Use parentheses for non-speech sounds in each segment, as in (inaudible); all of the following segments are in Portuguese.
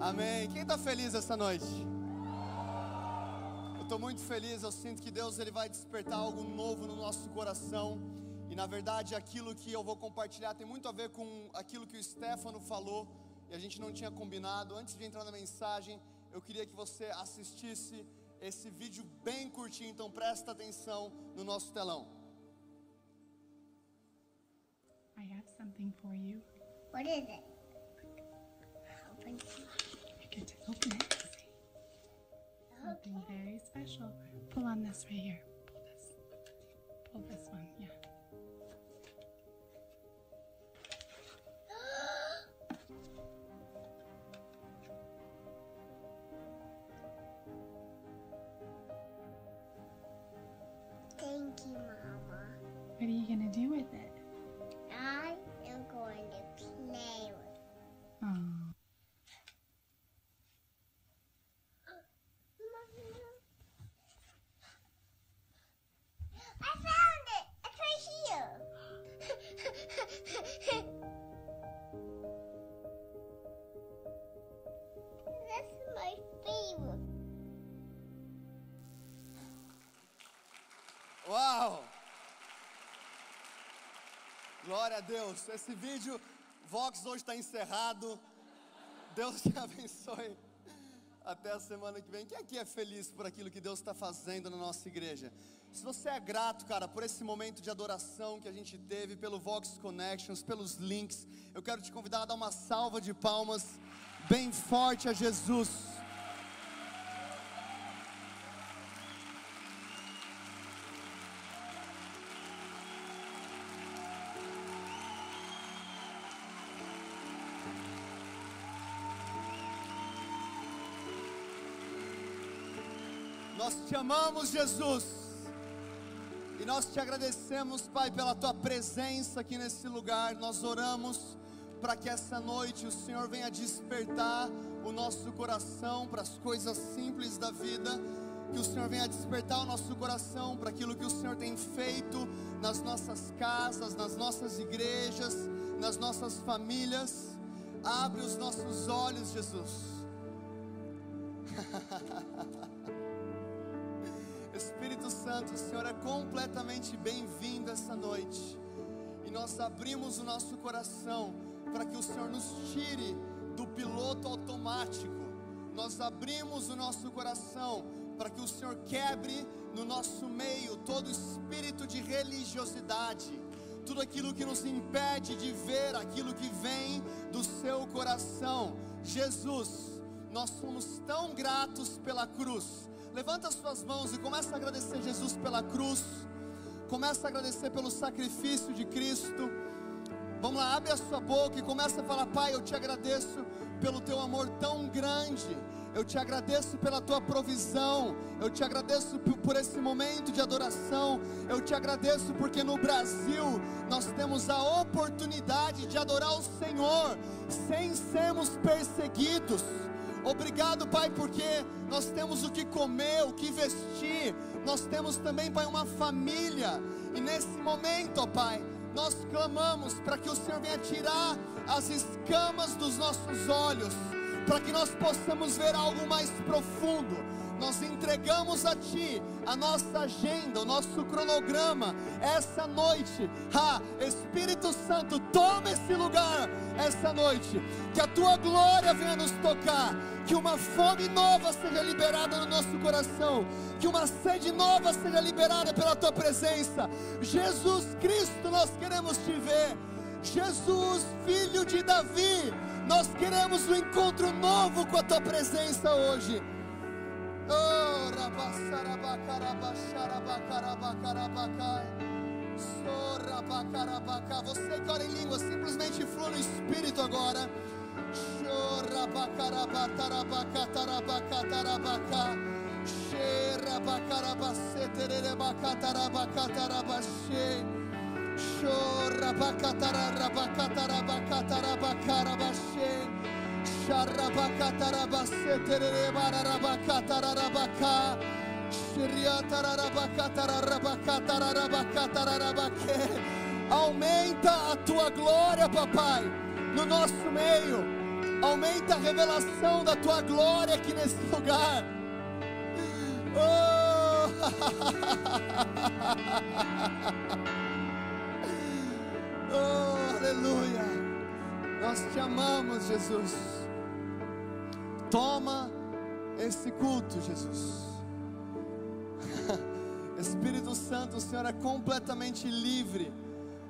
Amém. Quem está feliz essa noite? Eu estou muito feliz. Eu sinto que Deus ele vai despertar algo novo no nosso coração. E na verdade, aquilo que eu vou compartilhar tem muito a ver com aquilo que o Stefano falou. E a gente não tinha combinado. Antes de entrar na mensagem, eu queria que você assistisse esse vídeo bem curtinho. Então presta atenção no nosso telão. I have something for you. What is it? Open. Open it. Something very special. Pull on this right here. Pull this. Pull this one. Yeah. (gasps) Thank you, Mama. Glória a Deus. Esse vídeo, Vox hoje está encerrado. Deus te (laughs) abençoe. Até a semana que vem. Quem aqui é feliz por aquilo que Deus está fazendo na nossa igreja? Se você é grato, cara, por esse momento de adoração que a gente teve, pelo Vox Connections, pelos links, eu quero te convidar a dar uma salva de palmas bem forte a Jesus. Nós te amamos, Jesus. E nós te agradecemos, Pai, pela tua presença aqui nesse lugar. Nós oramos para que essa noite o Senhor venha despertar o nosso coração para as coisas simples da vida. Que o Senhor venha despertar o nosso coração para aquilo que o Senhor tem feito nas nossas casas, nas nossas igrejas, nas nossas famílias. Abre os nossos olhos, Jesus. (laughs) Santo, é completamente bem-vindo essa noite. E nós abrimos o nosso coração para que o Senhor nos tire do piloto automático. Nós abrimos o nosso coração para que o Senhor quebre no nosso meio todo espírito de religiosidade, tudo aquilo que nos impede de ver aquilo que vem do seu coração. Jesus, nós somos tão gratos pela cruz. Levanta as suas mãos e começa a agradecer Jesus pela cruz. Começa a agradecer pelo sacrifício de Cristo. Vamos lá, abre a sua boca e começa a falar: Pai, eu te agradeço pelo teu amor tão grande. Eu te agradeço pela tua provisão. Eu te agradeço por, esse momento de adoração. Eu te agradeço porque no Brasil nós temos a oportunidade de adorar o Senhor sem sermos perseguidos. Obrigado, Pai, porque nós temos o que comer, o que vestir. Nós temos também, Pai, uma família. E nesse momento, ó Pai, nós clamamos para que o Senhor venha tirar as escamas dos nossos olhos, para que nós possamos ver algo mais profundo. Nós entregamos a Ti a nossa agenda, o nosso cronograma, essa noite. Ah, Espírito Santo, toma esse lugar essa noite. Que a Tua glória venha nos tocar. Que uma fome nova seja liberada no nosso coração. Que uma sede nova seja liberada pela Tua presença. Jesus Cristo, nós queremos Te ver. Jesus, filho de Davi, nós queremos um encontro novo com a Tua presença hoje. Oh. Você que ora em língua, simplesmente flua no Espírito agora. Chorrabacarabatarabacatarabacatarabaca. Aumenta a tua glória, papai, no nosso meio. Aumenta a revelação da tua glória aqui nesse lugar. Oh! oh, aleluia. Nós te amamos, Jesus. Toma esse culto, Jesus. (laughs) Espírito Santo, o Senhor é completamente livre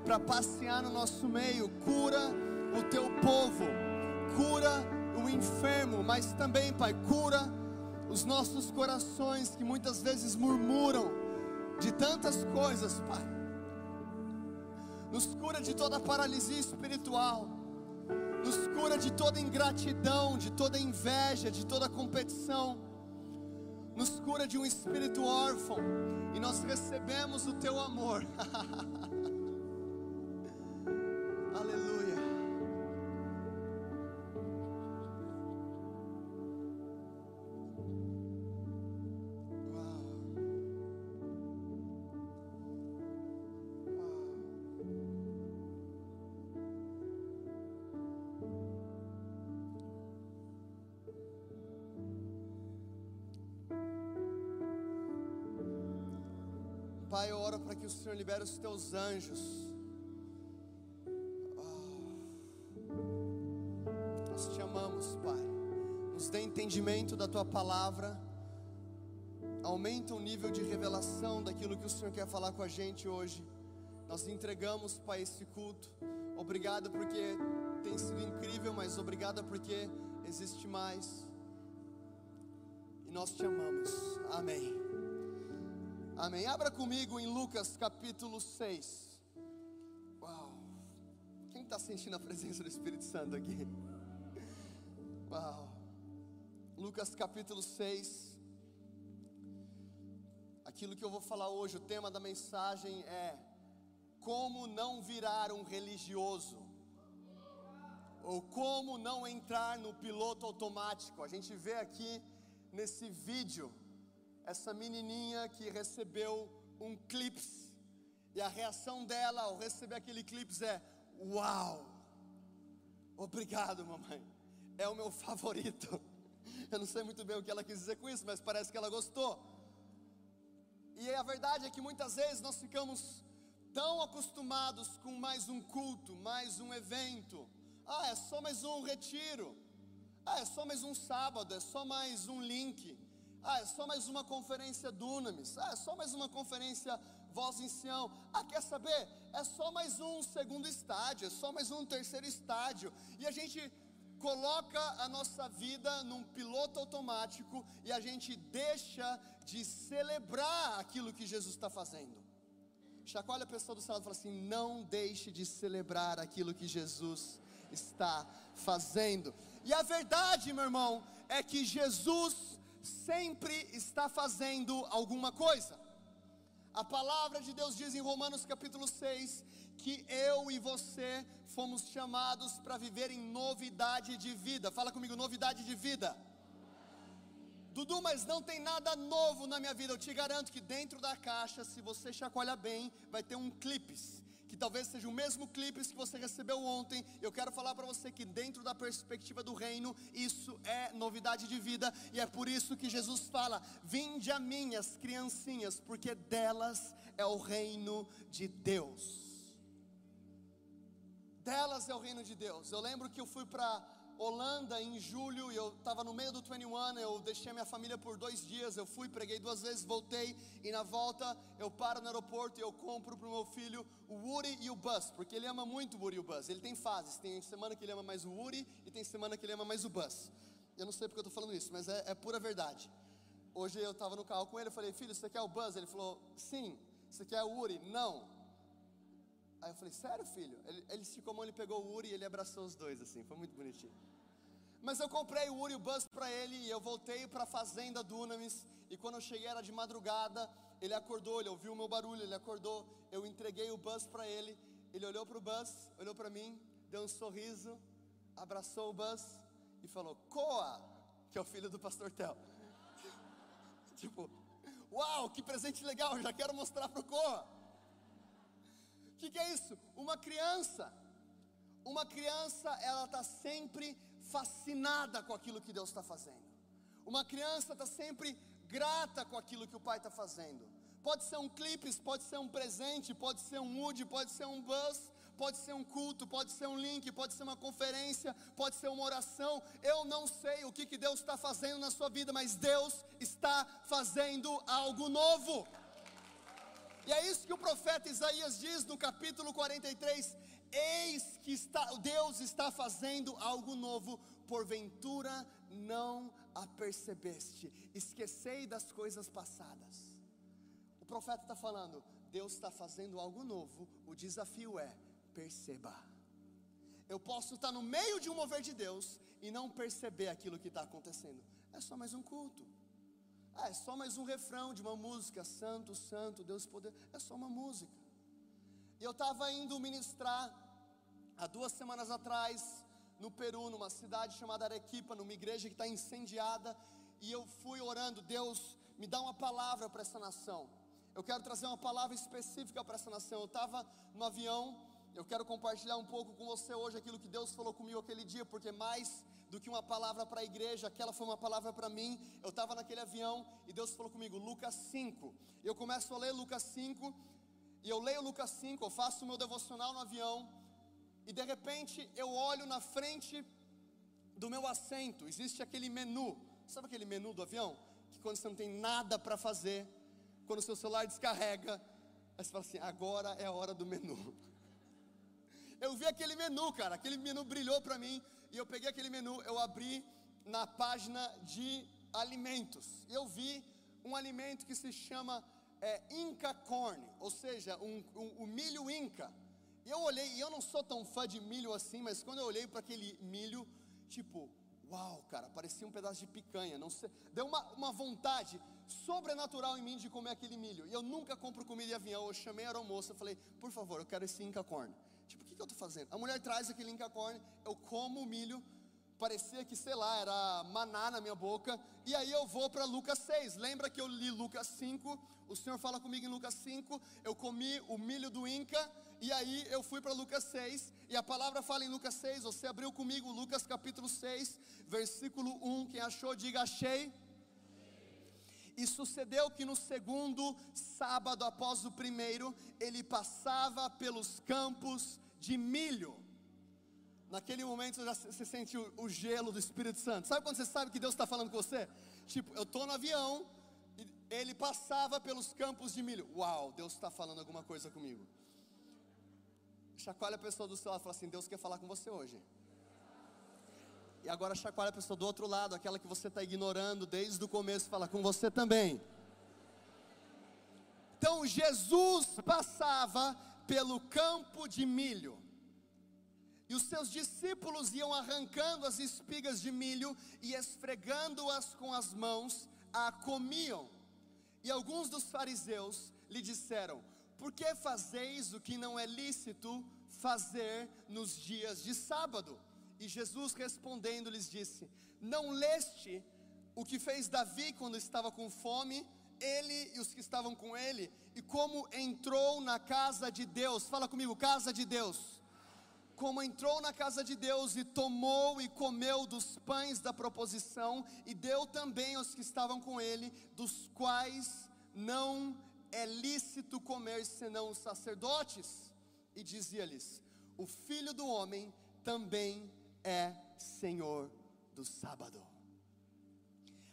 para passear no nosso meio. Cura o teu povo, cura o enfermo, mas também, Pai, cura os nossos corações que muitas vezes murmuram de tantas coisas, Pai. Nos cura de toda paralisia espiritual, nos cura de toda ingratidão, de toda inveja, de toda competição, nos cura de um espírito órfão, e nós recebemos o Teu amor. (laughs) Senhor libere os teus anjos. Ah. Nós te amamos, Pai. Nos dê entendimento da tua palavra. Aumenta o nível de revelação daquilo que o Senhor quer falar com a gente hoje. Nós entregamos, Pai, esse culto. Obrigado porque tem sido incrível, mas obrigado porque existe mais. E nós te amamos. Amém. Amém. Abra comigo em Lucas capítulo 6. Uau. Quem está sentindo a presença do Espírito Santo aqui? Uau. Lucas capítulo 6. Aquilo que eu vou falar hoje, o tema da mensagem é como não virar um religioso. Ou como não entrar no piloto automático. A gente vê aqui nesse vídeo essa menininha que recebeu um clips e a reação dela ao receber aquele clips é: "Uau! Obrigado, mamãe. É o meu favorito." (laughs) Eu não sei muito bem o que ela quis dizer com isso, mas parece que ela gostou. E a verdade é que muitas vezes nós ficamos tão acostumados com mais um culto, mais um evento. Ah, é só mais um retiro. Ah, é só mais um sábado, é só mais um link. Ah, é só mais uma conferência Dunamis. Ah, é só mais uma conferência Voz em Sião. Ah, quer saber? É só mais um segundo estádio, é só mais um terceiro estádio. E a gente coloca a nossa vida num piloto automático e a gente deixa de celebrar aquilo que Jesus está fazendo. Chacoalha a pessoa do lado e fala assim: não deixe de celebrar aquilo que Jesus está fazendo. E a verdade, meu irmão, é que Jesus sempre está fazendo alguma coisa. A palavra de Deus diz em Romanos capítulo 6 que eu e você fomos chamados para viver em novidade de vida. Fala comigo, novidade de vida. Dudu, mas não tem nada novo na minha vida. Eu te garanto que dentro da caixa, se você chacoalhar bem, vai ter um clipes. Que talvez seja o mesmo clipes que você recebeu ontem. Eu quero falar para você que dentro da perspectiva do reino, isso é novidade de vida. E é por isso que Jesus fala: Vinde a mim, as criancinhas, porque delas é o reino de Deus delas é o reino de Deus. Eu lembro que eu fui para Holanda em julho eu estava no meio do 21, eu deixei minha família por dois dias, eu fui, preguei duas vezes, voltei e na volta eu paro no aeroporto e eu compro para o meu filho o Woody e o Buzz, porque ele ama muito o Woody e o Buzz, ele tem fases, tem semana que ele ama mais o Woody e tem semana que ele ama mais o Buzz. Eu não sei porque eu estou falando isso, mas é, é pura verdade. Hoje eu estava no carro com ele, eu falei, filho, você quer o Buzz? Ele falou, sim. Você quer o Woody? Não. Aí eu falei, sério filho? Ele, ele esticou a mão, ele pegou o Uri e ele abraçou os dois assim, foi muito bonitinho. Mas eu comprei o Uri o Buzz para ele e eu voltei para fazenda Dunamis. E quando eu cheguei era de madrugada, ele acordou, ele ouviu o meu barulho, ele acordou. Eu entreguei o Buzz para ele, ele olhou para o Buzz, olhou para mim, deu um sorriso, abraçou o Buzz e falou: Coa, que é o filho do pastor Tel. (laughs) tipo, uau, que presente legal, já quero mostrar para o Coa. O que, que é isso? Uma criança. Uma criança, ela está sempre fascinada com aquilo que Deus está fazendo. Uma criança está sempre grata com aquilo que o pai está fazendo. Pode ser um clipe, pode ser um presente, pode ser um wood, pode ser um bus, pode ser um culto, pode ser um link, pode ser uma conferência, pode ser uma oração. Eu não sei o que, que Deus está fazendo na sua vida, mas Deus está fazendo algo novo. E é isso que o profeta Isaías diz no capítulo 43: Eis que está, Deus está fazendo algo novo, porventura não a percebeste, esquecei das coisas passadas. O profeta está falando, Deus está fazendo algo novo, o desafio é perceba. Eu posso estar no meio de um mover de Deus e não perceber aquilo que está acontecendo. É só mais um culto. Ah, é só mais um refrão de uma música. Santo, Santo, Deus poder. É só uma música. E eu estava indo ministrar há duas semanas atrás no Peru, numa cidade chamada Arequipa, numa igreja que está incendiada. E eu fui orando, Deus, me dá uma palavra para essa nação. Eu quero trazer uma palavra específica para essa nação. Eu estava no avião eu quero compartilhar um pouco com você hoje aquilo que Deus falou comigo aquele dia, porque mais do que uma palavra para a igreja, aquela foi uma palavra para mim. Eu estava naquele avião e Deus falou comigo, Lucas 5. Eu começo a ler Lucas 5, e eu leio Lucas 5, eu faço o meu devocional no avião, e de repente eu olho na frente do meu assento, existe aquele menu, sabe aquele menu do avião? Que quando você não tem nada para fazer, quando o seu celular descarrega, aí você fala assim: agora é a hora do menu. (laughs) eu vi aquele menu, cara, aquele menu brilhou para mim, e eu peguei aquele menu, eu abri na página de alimentos, eu vi um alimento que se chama é, Inca Corn, ou seja, um, um, um milho Inca. E eu olhei, e eu não sou tão fã de milho assim, mas quando eu olhei para aquele milho, tipo, uau, cara, parecia um pedaço de picanha, não sei, deu uma, uma vontade sobrenatural em mim de comer aquele milho. E eu nunca compro comida em avião. Eu chamei a aeromoça, falei, por favor, eu quero esse Inca Corn. Tipo, o que, que eu estou fazendo? A mulher traz aquele Inca Corn, eu como o milho, parecia que, sei lá, era maná na minha boca, e aí eu vou para Lucas 6. Lembra que eu li Lucas 5? O Senhor fala comigo em Lucas 5. Eu comi o milho do Inca, e aí eu fui para Lucas 6, e a palavra fala em Lucas 6. Você abriu comigo Lucas capítulo 6, versículo 1. Quem achou, diga achei. E sucedeu que no segundo sábado após o primeiro, ele passava pelos campos de milho. Naquele momento você já se sentiu o gelo do Espírito Santo. Sabe quando você sabe que Deus está falando com você? Tipo, eu estou no avião, ele passava pelos campos de milho. Uau, Deus está falando alguma coisa comigo. Chacoalha a pessoa do seu lado e fala assim: Deus quer falar com você hoje. E agora chacoalha a pessoa do outro lado, aquela que você está ignorando desde o começo, fala com você também. Então Jesus passava pelo campo de milho. E os seus discípulos iam arrancando as espigas de milho e esfregando-as com as mãos, a comiam. E alguns dos fariseus lhe disseram: Por que fazeis o que não é lícito fazer nos dias de sábado? E Jesus respondendo lhes disse: Não leste o que fez Davi quando estava com fome, ele e os que estavam com ele, e como entrou na casa de Deus? Fala comigo, casa de Deus. Como entrou na casa de Deus e tomou e comeu dos pães da proposição, e deu também aos que estavam com ele, dos quais não é lícito comer senão os sacerdotes. E dizia-lhes: O filho do homem também é. Senhor do sábado.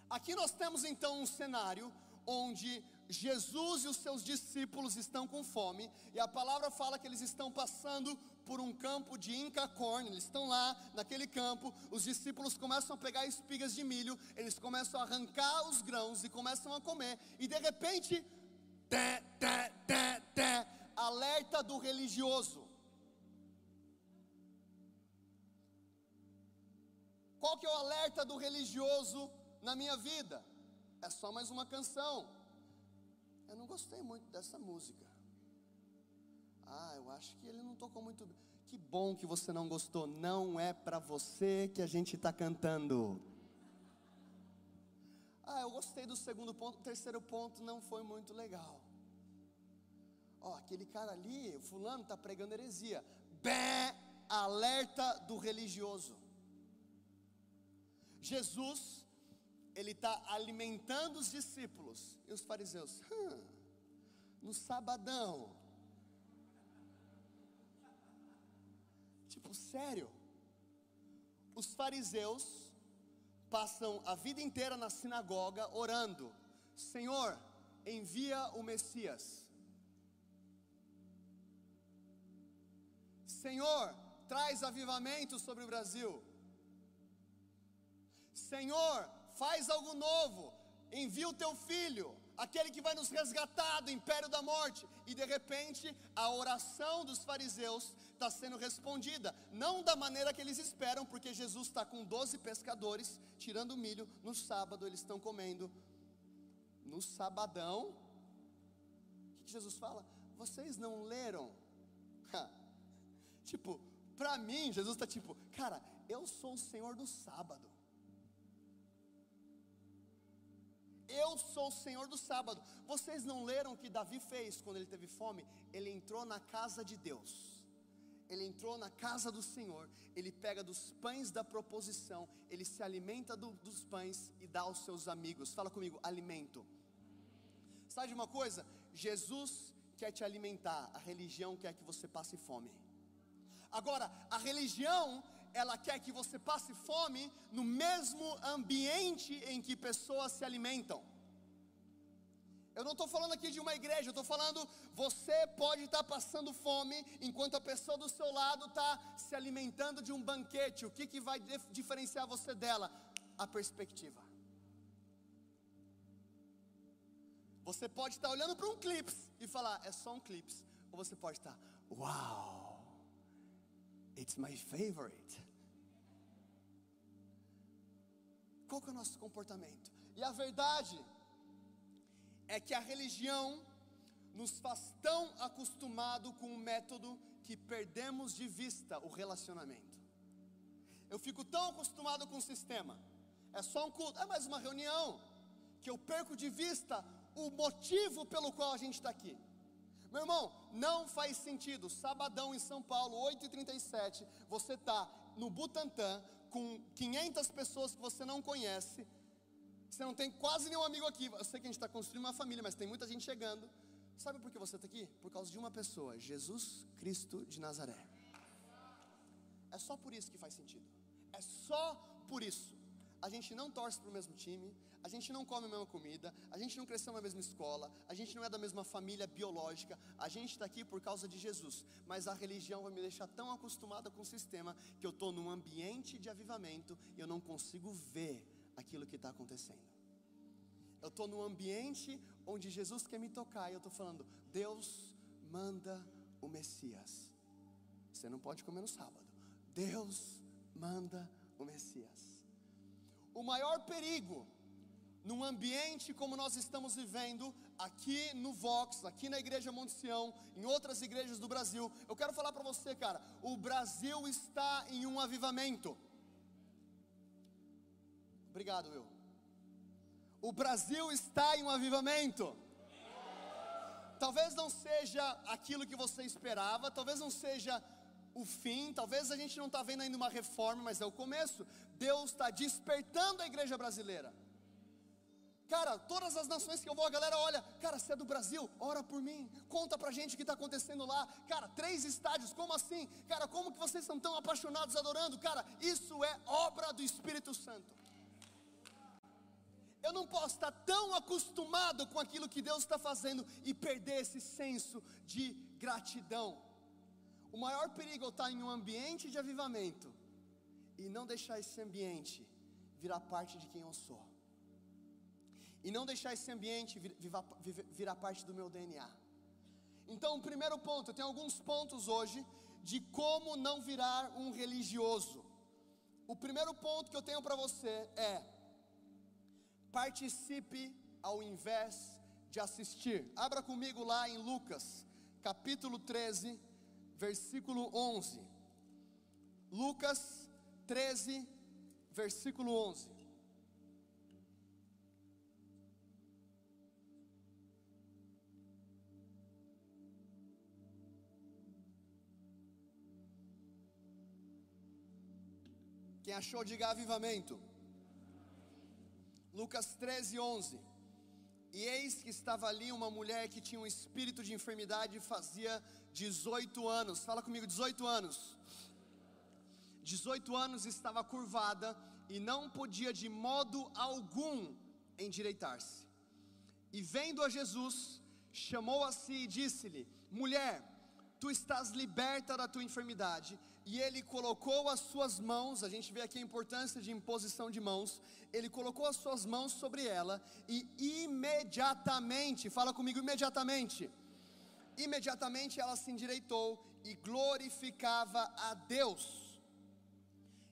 Aqui nós temos então um cenário onde Jesus e os seus discípulos estão com fome, e a palavra fala que eles estão passando por um campo de incacorn, eles estão lá naquele campo, os discípulos começam a pegar espigas de milho, eles começam a arrancar os grãos e começam a comer, e de repente, alerta do religioso. Qual que é o alerta do religioso na minha vida? É só mais uma canção. Eu não gostei muito dessa música. Ah, eu acho que ele não tocou muito bem. Que bom que você não gostou. Não é para você que a gente está cantando. Ah, eu gostei do segundo ponto. O terceiro ponto não foi muito legal. Ó, aquele cara ali, o fulano está pregando heresia. Bé, alerta do religioso. Jesus, ele está alimentando os discípulos e os fariseus, "Hum, no sabadão. Tipo, sério? Os fariseus passam a vida inteira na sinagoga orando: Senhor, envia o Messias. Senhor, traz avivamento sobre o Brasil. Senhor, faz algo novo. Envia o teu filho, aquele que vai nos resgatar do império da morte. E de repente, a oração dos fariseus está sendo respondida, não da maneira que eles esperam, porque Jesus está com 12 pescadores tirando milho. No sábado, eles estão comendo. No sabadão, o que Jesus fala? Vocês não leram? tipo, para mim, Jesus está tipo, cara, eu sou o Senhor do sábado. Eu sou o Senhor do sábado. Vocês não leram o que Davi fez quando ele teve fome? Ele entrou na casa de Deus. Ele entrou na casa do Senhor. Ele pega dos pães da proposição. Ele se alimenta do, dos pães e dá aos seus amigos. Fala comigo, alimento. Sabe de uma coisa? Jesus quer te alimentar. A religião quer que você passe fome. Agora, a religião, ela quer que você passe fome no mesmo ambiente em que pessoas se alimentam. Eu não estou falando aqui de uma igreja, eu estou falando, você pode estar tá passando fome enquanto a pessoa do seu lado está se alimentando de um banquete. O que, que vai diferenciar você dela? A perspectiva. Você pode estar tá olhando para um clips e falar, é só um clips. Ou você pode estar, tá, uau! It's my favorite. Qual que é o nosso comportamento? E a verdade é que a religião nos faz tão acostumado com o método que perdemos de vista o relacionamento. Eu fico tão acostumado com o sistema. É só um culto, é mais uma reunião que eu perco de vista o motivo pelo qual a gente está aqui. Meu irmão, não faz sentido. Sabadão em São Paulo, 8h37, você está no Butantã com 500 pessoas que você não conhece. Você não tem quase nenhum amigo aqui. Eu sei que a gente está construindo uma família, mas tem muita gente chegando. Sabe por que você está aqui? Por causa de uma pessoa, Jesus Cristo de Nazaré. É só por isso que faz sentido. É só por isso a gente não torce para o mesmo time, a gente não come a mesma comida, a gente não cresceu na mesma escola, a gente não é da mesma família biológica, a gente está aqui por causa de Jesus, mas a religião vai me deixar tão acostumada com o sistema que eu estou num ambiente de avivamento e eu não consigo ver aquilo que está acontecendo. Eu estou num ambiente onde Jesus quer me tocar e eu estou falando, Deus manda o Messias. Você não pode comer no sábado. Deus manda o Messias. O maior perigo num ambiente como nós estamos vivendo aqui no Vox, aqui na Igreja Monte Sião, em outras igrejas do Brasil, eu quero falar para você, cara, o Brasil está em um avivamento. Obrigado, Will. O Brasil está em um avivamento. Talvez não seja aquilo que você esperava, talvez não seja o fim, talvez a gente não está vendo ainda uma reforma, mas é o começo. Deus está despertando a igreja brasileira. Cara, todas as nações que eu vou, a galera olha, cara, você é do Brasil, ora por mim, conta pra gente o que está acontecendo lá. Cara, três estádios, como assim? Cara, como que vocês são tão apaixonados adorando? Cara, isso é obra do Espírito Santo. Eu não posso estar tão acostumado com aquilo que Deus está fazendo e perder esse senso de gratidão. O maior perigo é estar em um ambiente de avivamento e não deixar esse ambiente virar parte de quem eu sou. E não deixar esse ambiente virar, virar parte do meu DNA. Então, o primeiro ponto, eu tenho alguns pontos hoje de como não virar um religioso. O primeiro ponto que eu tenho para você é: participe ao invés de assistir. Abra comigo lá em Lucas, capítulo 13 versículo 11. Lucas 13, versículo 11. Quem achou, diga avivamento. Lucas 13, 11. E eis que estava ali uma mulher que tinha um espírito de enfermidade fazia 18 anos. Fala comigo, 18 anos. 18 anos estava curvada e não podia de modo algum endireitar-se. E vendo a Jesus, chamou a si e disse-lhe: Mulher, tu estás liberta da tua enfermidade. E ele colocou as suas mãos, a gente vê aqui a importância de imposição de mãos. Ele colocou as suas mãos sobre ela e imediatamente, fala comigo, imediatamente. Imediatamente ela se endireitou e glorificava a Deus.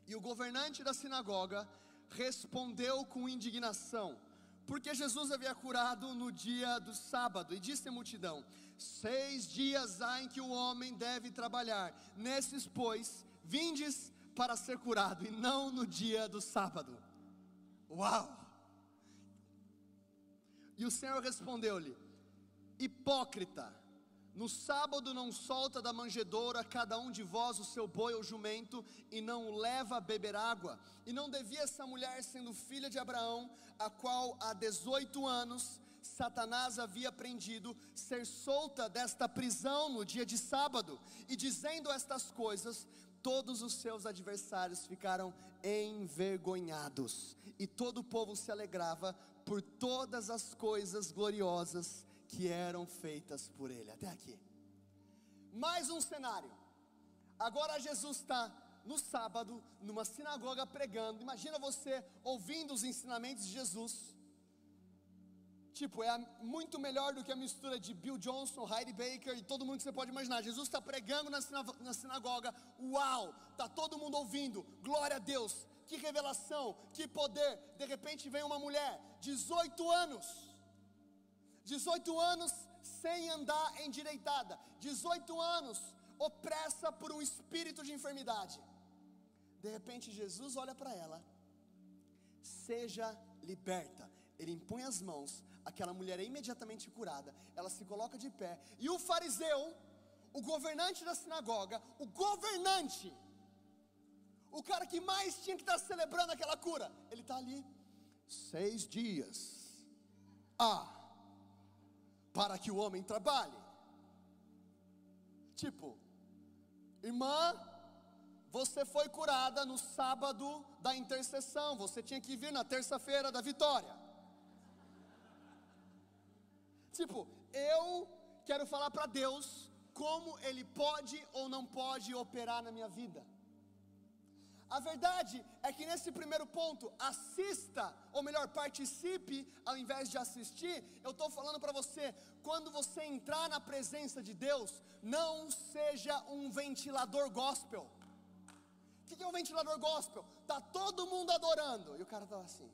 E o governante da sinagoga respondeu com indignação, porque Jesus havia curado no dia do sábado, e disse à multidão: Seis dias há em que o homem deve trabalhar, nesses, pois, vindes para ser curado, e não no dia do sábado. Uau! E o Senhor respondeu-lhe: Hipócrita, no sábado não solta da manjedoura cada um de vós o seu boi ou jumento e não o leva a beber água. E não devia essa mulher, sendo filha de Abraão, a qual há 18 anos Satanás havia prendido, ser solta desta prisão no dia de sábado. E dizendo estas coisas, todos os seus adversários ficaram envergonhados. E todo o povo se alegrava por todas as coisas gloriosas que eram feitas por ele. Até aqui. Mais um cenário. Agora Jesus está no sábado, numa sinagoga pregando. Imagina você ouvindo os ensinamentos de Jesus. Tipo, é muito melhor do que a mistura de Bill Johnson, Heidi Baker e todo mundo que você pode imaginar. Jesus está pregando na, na sinagoga, uau, está todo mundo ouvindo, glória a Deus, que revelação, que poder. De repente vem uma mulher, 18 anos, 18 anos sem andar endireitada, 18 anos opressa por um espírito de enfermidade. De repente Jesus olha para ela, seja liberta. Ele impõe as mãos, aquela mulher é imediatamente curada, ela se coloca de pé, e o fariseu, o governante da sinagoga, o governante, o cara que mais tinha que estar celebrando aquela cura, ele está ali, seis dias. Ah, para que o homem trabalhe. Tipo, irmã, você foi curada no sábado da intercessão, você tinha que vir na terça-feira da vitória. Tipo, eu quero falar para Deus como Ele pode ou não pode operar na minha vida. A verdade é que nesse primeiro ponto, assista, ou melhor, participe ao invés de assistir. Eu estou falando para você, quando você entrar na presença de Deus, não seja um ventilador gospel. O que é um ventilador gospel? Tá todo mundo adorando e o cara tá assim.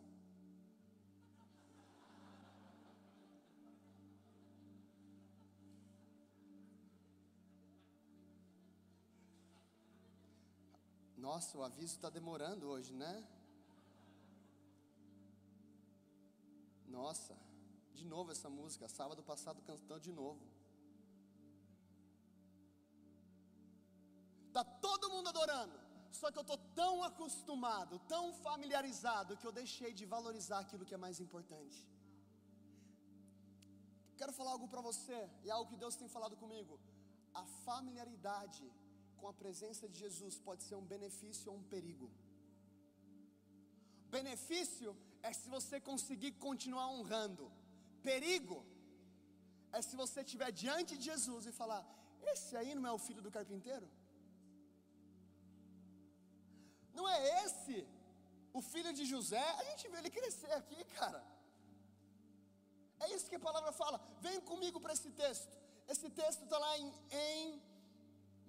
Nossa, o aviso está demorando hoje, né? Nossa, de novo essa música. Sábado passado cantou de novo. Tá todo mundo adorando. Só que eu tô tão acostumado, tão familiarizado que eu deixei de valorizar aquilo que é mais importante. Quero falar algo para você e é algo que Deus tem falado comigo. A familiaridade com a presença de Jesus pode ser um benefício ou um perigo. Benefício é se você conseguir continuar honrando. Perigo é se você estiver diante de Jesus e falar: Esse aí não é o filho do carpinteiro? Não é esse o filho de José? A gente vê ele crescer aqui, cara. É isso que a palavra fala. Vem comigo para esse texto. Esse texto está lá em, em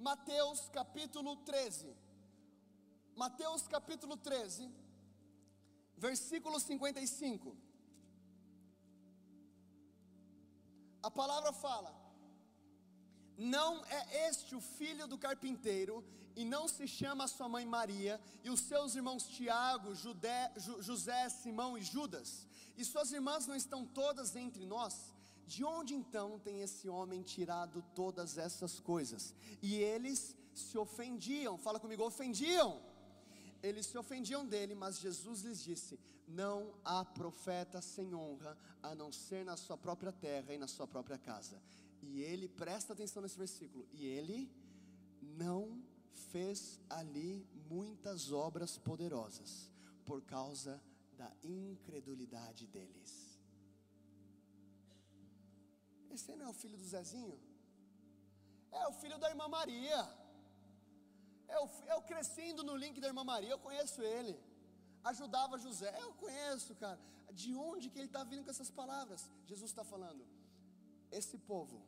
Mateus capítulo 13. Mateus capítulo 13, versículo 55. A palavra fala: Não é este o filho do carpinteiro, e não se chama sua mãe Maria, e os seus irmãos Tiago, Judé, José, Simão e Judas, e suas irmãs não estão todas entre nós? De onde então tem esse homem tirado todas essas coisas? E eles se ofendiam, fala comigo, ofendiam. Eles se ofendiam dele, mas Jesus lhes disse: Não há profeta sem honra, a não ser na sua própria terra e na sua própria casa. E ele, presta atenção nesse versículo, e ele não fez ali muitas obras poderosas, por causa da incredulidade deles. Esse não é o filho do Zezinho? É o filho da irmã Maria. Eu, eu crescendo no link da irmã Maria, eu conheço ele. Ajudava José, eu conheço, cara. De onde que ele está vindo com essas palavras? Jesus está falando. Esse povo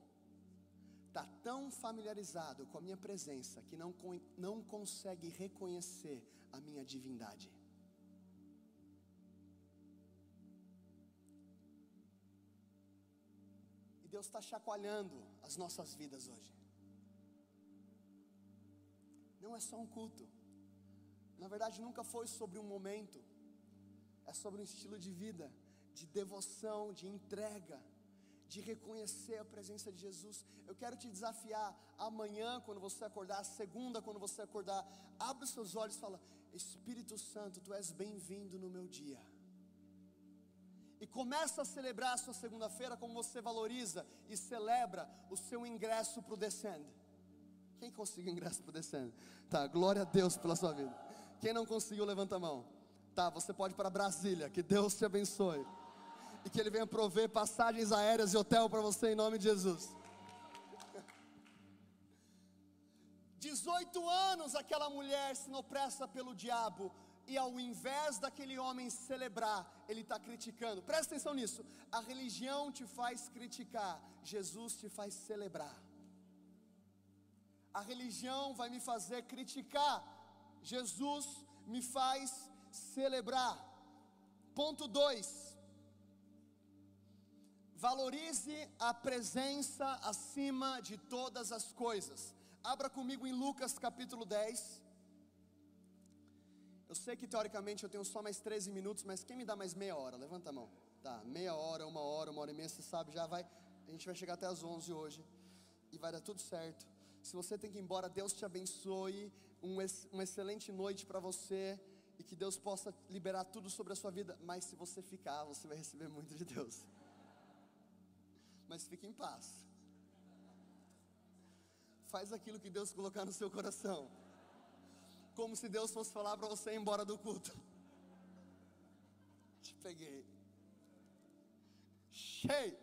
está tão familiarizado com a minha presença que não, não consegue reconhecer a minha divindade. Deus está chacoalhando as nossas vidas hoje. Não é só um culto. Na verdade, nunca foi sobre um momento. É sobre um estilo de vida, de devoção, de entrega, de reconhecer a presença de Jesus. Eu quero te desafiar amanhã, quando você acordar, segunda, quando você acordar, abre os seus olhos e fala: Espírito Santo, tu és bem-vindo no meu dia. E começa a celebrar a sua segunda-feira como você valoriza e celebra o seu ingresso para o Descend. Quem conseguiu ingresso para o Descend? Tá, glória a Deus pela sua vida. Quem não conseguiu, levanta a mão. Tá, você pode ir para Brasília. Que Deus te abençoe. E que Ele venha prover passagens aéreas e hotel para você em nome de Jesus. (laughs) 18 anos aquela mulher se opressa pelo diabo. E ao invés daquele homem celebrar, ele está criticando. Presta atenção nisso. A religião te faz criticar, Jesus te faz celebrar. A religião vai me fazer criticar, Jesus me faz celebrar. Ponto 2. Valorize a presença acima de todas as coisas. Abra comigo em Lucas capítulo 10. Eu sei que teoricamente eu tenho só mais 13 minutos, mas quem me dá mais meia hora? Levanta a mão. Tá, meia hora, uma hora, uma hora e meia, você sabe, já vai. A gente vai chegar até as 11 hoje. E vai dar tudo certo. Se você tem que ir embora, Deus te abençoe um, uma excelente noite para você e que Deus possa liberar tudo sobre a sua vida. Mas se você ficar, você vai receber muito de Deus. Mas fique em paz. Faz aquilo que Deus colocar no seu coração. Como se Deus fosse falar para você ir embora do culto. Te peguei. Cheio.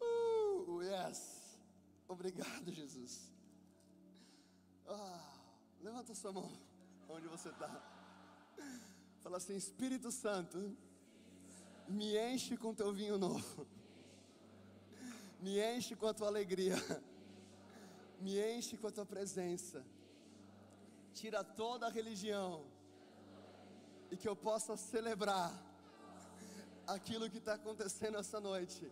Uh, yes. Obrigado, Jesus. Ah, levanta sua mão onde você está. Fala assim: Espírito Santo, me enche com teu vinho novo, me enche com a tua alegria, me enche com a tua presença. Tira toda a religião e que eu possa celebrar aquilo que está acontecendo essa noite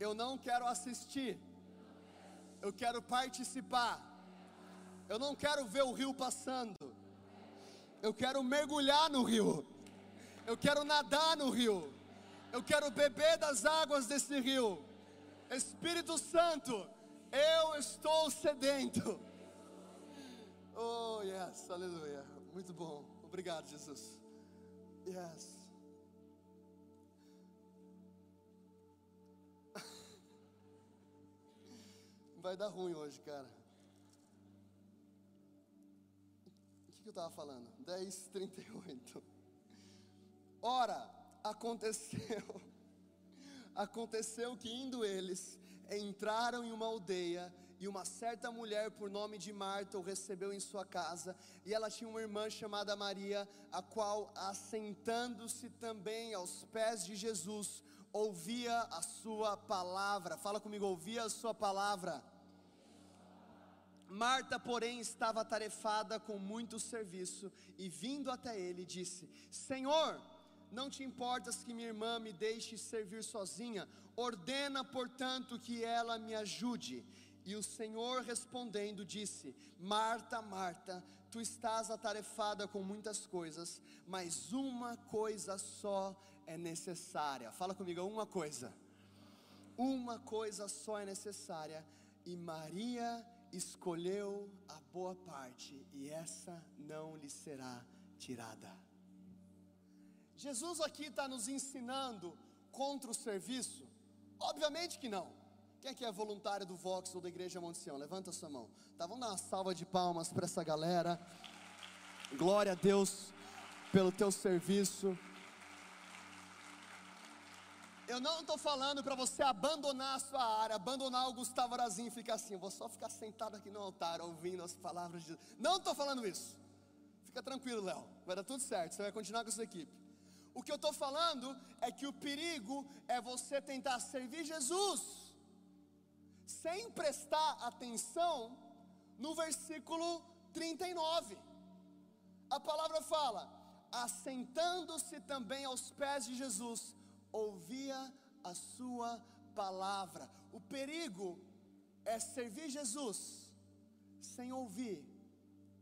eu não quero assistir, eu quero participar. Eu não quero ver o rio passando, eu quero mergulhar no rio, eu quero nadar no rio, eu quero beber das águas desse rio. Espírito Santo, eu estou sedento. Oh, yes, aleluia. Muito bom. Obrigado, Jesus. Yes. (laughs) Vai dar ruim hoje, cara. O que, que eu estava falando? 10, 38. Ora, aconteceu. (laughs) Aconteceu que indo eles, entraram em uma aldeia e uma certa mulher por nome de Marta o recebeu em sua casa, e ela tinha uma irmã chamada Maria, a qual, assentando-se também aos pés de Jesus, ouvia a sua palavra. Fala comigo, ouvia a sua palavra. Marta, porém, estava atarefada com muito serviço e vindo até ele disse: Senhor, não te importas que minha irmã me deixe servir sozinha? Ordena, portanto, que ela me ajude. E o Senhor respondendo disse: Marta, Marta, tu estás atarefada com muitas coisas, mas uma coisa só é necessária. Fala comigo, uma coisa. Uma coisa só é necessária, e Maria escolheu a boa parte e essa não lhe será tirada. Jesus aqui está nos ensinando contra o serviço? Obviamente que não. Quem que é voluntário do Vox ou da Igreja Monte? Levanta a sua mão. Tá, vamos dar uma salva de palmas para essa galera. Glória a Deus pelo teu serviço. Eu não estou falando para você abandonar a sua área, abandonar o Gustavo Arazinho e ficar assim, vou só ficar sentado aqui no altar ouvindo as palavras de Deus. Não estou falando isso. Fica tranquilo, Léo, vai dar tudo certo, você vai continuar com a sua equipe. O que eu estou falando é que o perigo é você tentar servir Jesus, sem prestar atenção no versículo 39. A palavra fala: assentando-se também aos pés de Jesus, ouvia a sua palavra. O perigo é servir Jesus sem ouvir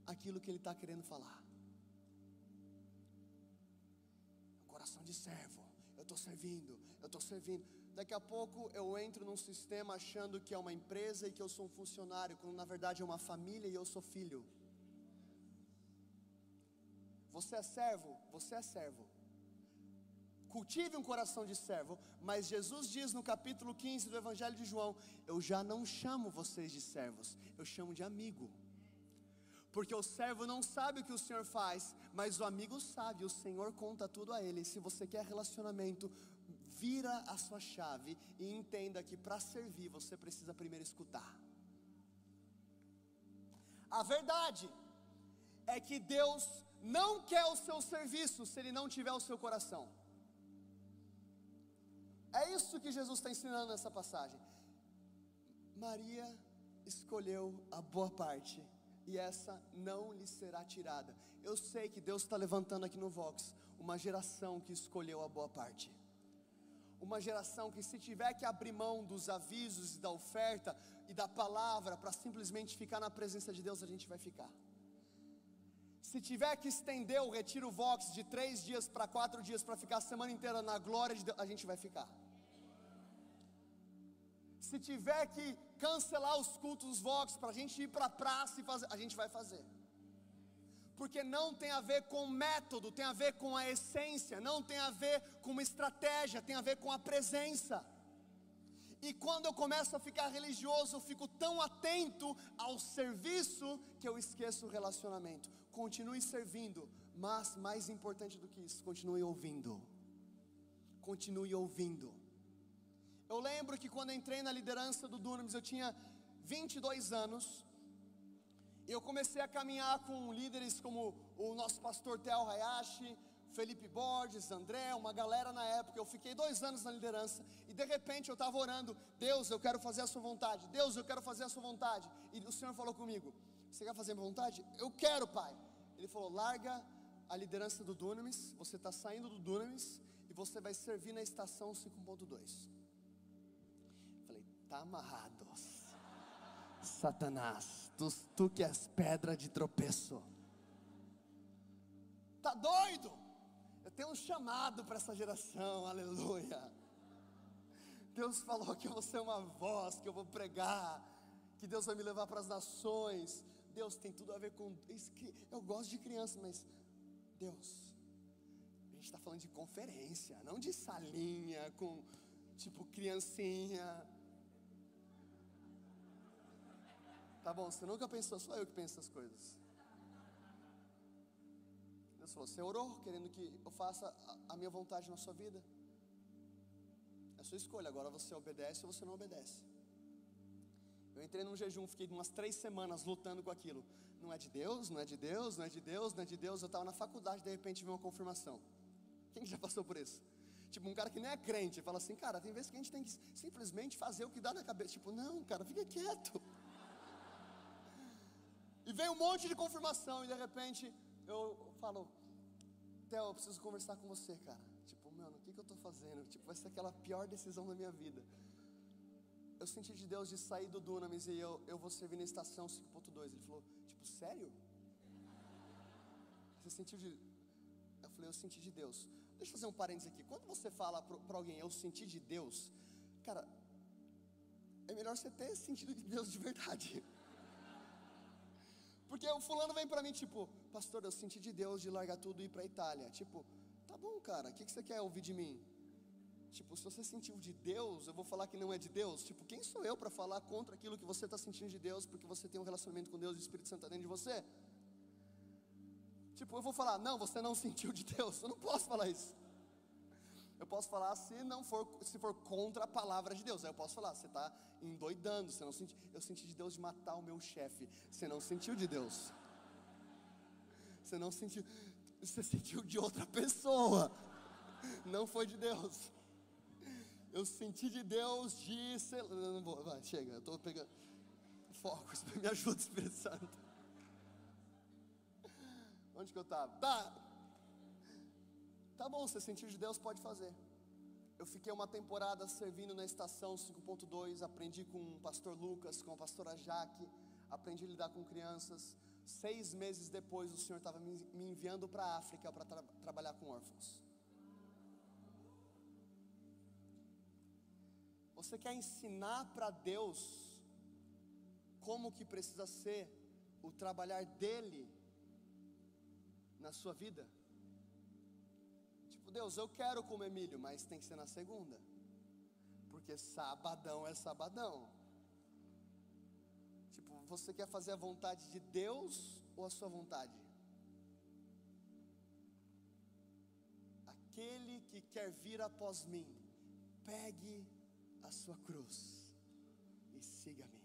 aquilo que ele está querendo falar. Coração de servo, eu estou servindo, eu estou servindo. Daqui a pouco eu entro num sistema achando que é uma empresa e que eu sou um funcionário, quando na verdade é uma família e eu sou filho. Você é servo, você é servo cultive um coração de servo, mas Jesus diz no capítulo 15 do Evangelho de João: Eu já não chamo vocês de servos, eu chamo de amigo. Porque o servo não sabe o que o Senhor faz, mas o amigo sabe, o Senhor conta tudo a ele. Se você quer relacionamento, vira a sua chave e entenda que para servir você precisa primeiro escutar. A verdade é que Deus não quer o seu serviço se Ele não tiver o seu coração. É isso que Jesus está ensinando nessa passagem. Maria escolheu a boa parte e essa não lhe será tirada. Eu sei que Deus está levantando aqui no Vox uma geração que escolheu a boa parte. Uma geração que, se tiver que abrir mão dos avisos e da oferta e da palavra para simplesmente ficar na presença de Deus, a gente vai ficar. Se tiver que estender o retiro Vox de três dias para quatro dias para ficar a semana inteira na glória de Deus, a gente vai ficar. Se tiver que cancelar os cultos Vox para a gente ir para a praça e fazer, a gente vai fazer. Porque não tem a ver com método, tem a ver com a essência, não tem a ver com uma estratégia, tem a ver com a presença. E quando eu começo a ficar religioso, eu fico tão atento ao serviço que eu esqueço o relacionamento. Continue servindo, mas mais importante do que isso, continue ouvindo. Continue ouvindo. Eu lembro que quando entrei na liderança do Dunamis, eu tinha 22 anos. E eu comecei a caminhar com líderes como o nosso pastor Theo Hayashi, Felipe Borges, André, uma galera na época. Eu fiquei dois anos na liderança e de repente eu estava orando: Deus, eu quero fazer a Sua vontade. Deus, eu quero fazer a Sua vontade. E o Senhor falou comigo: Você quer fazer a minha vontade? Eu quero, Pai. Ele falou: Larga a liderança do Dunamis. Você está saindo do Dunamis e você vai servir na estação 5.2 está amarrado. Satanás, tu, tu que és pedra de tropeço. Tá doido? Eu tenho um chamado para essa geração, aleluia. Deus falou que eu vou ser uma voz, que eu vou pregar, que Deus vai me levar para as nações. Deus tem tudo a ver com. Eu gosto de criança, mas Deus, a gente está falando de conferência, não de salinha com tipo criancinha. Tá bom, você nunca pensou, só eu que penso essas coisas. Deus falou: Você orou querendo que eu faça a minha vontade na sua vida? É sua escolha, agora você obedece ou você não obedece. Eu entrei num jejum, fiquei umas três semanas lutando com aquilo. Não é de Deus, não é de Deus, não é de Deus, não é de Deus. Eu estava na faculdade, de repente vi uma confirmação. Quem já passou por isso? Tipo, um cara que nem é crente, fala assim, cara, tem vezes que a gente tem que simplesmente fazer o que dá na cabeça. Tipo, não, cara, fica quieto. E vem um monte de confirmação e de repente eu falo, Theo, eu preciso conversar com você, cara. Tipo, mano, o que, que eu estou fazendo? Tipo, vai ser aquela pior decisão da minha vida. Eu senti de Deus de sair do Dunamis e eu, eu vou servir na estação 5.2. Ele falou, tipo, sério? Você sentiu de. Eu falei, eu senti de Deus. Deixa eu fazer um parênteses aqui. Quando você fala para alguém, eu senti de Deus, cara, é melhor você ter sentido de Deus de verdade. Porque o fulano vem para mim, tipo, pastor, eu senti de Deus de largar tudo e ir para Itália. Tipo, tá bom, cara, o que, que você quer ouvir de mim? Tipo, se você sentiu de Deus, eu vou falar que não é de Deus. Tipo, quem sou eu para falar contra aquilo que você está sentindo de Deus, porque você tem um relacionamento com Deus e o Espírito Santo está dentro de você? Tipo, eu vou falar, não, você não sentiu de Deus. Eu não posso falar isso. Eu posso falar se não for, se for contra a palavra de Deus. Aí eu posso falar, você está endoidando, você não sentiu. Eu senti de Deus de matar o meu chefe. Você não sentiu de Deus. Você não sentiu. Você sentiu de outra pessoa. Não foi de Deus. Eu senti de Deus de. Não vou, vai, chega, eu estou pegando. Foco, (laughs) me ajuda, Espírito Santo. Onde que eu estava? Tá, Tá bom, você sentiu de Deus, pode fazer. Eu fiquei uma temporada servindo na estação 5.2, aprendi com o pastor Lucas, com a pastora Jaque, aprendi a lidar com crianças. Seis meses depois, o Senhor estava me enviando para a África para tra trabalhar com órfãos. Você quer ensinar para Deus como que precisa ser o trabalhar dele na sua vida? Deus, eu quero comer milho, mas tem que ser na segunda. Porque sabadão é sabadão. Tipo, você quer fazer a vontade de Deus ou a sua vontade? Aquele que quer vir após mim, pegue a sua cruz e siga-me.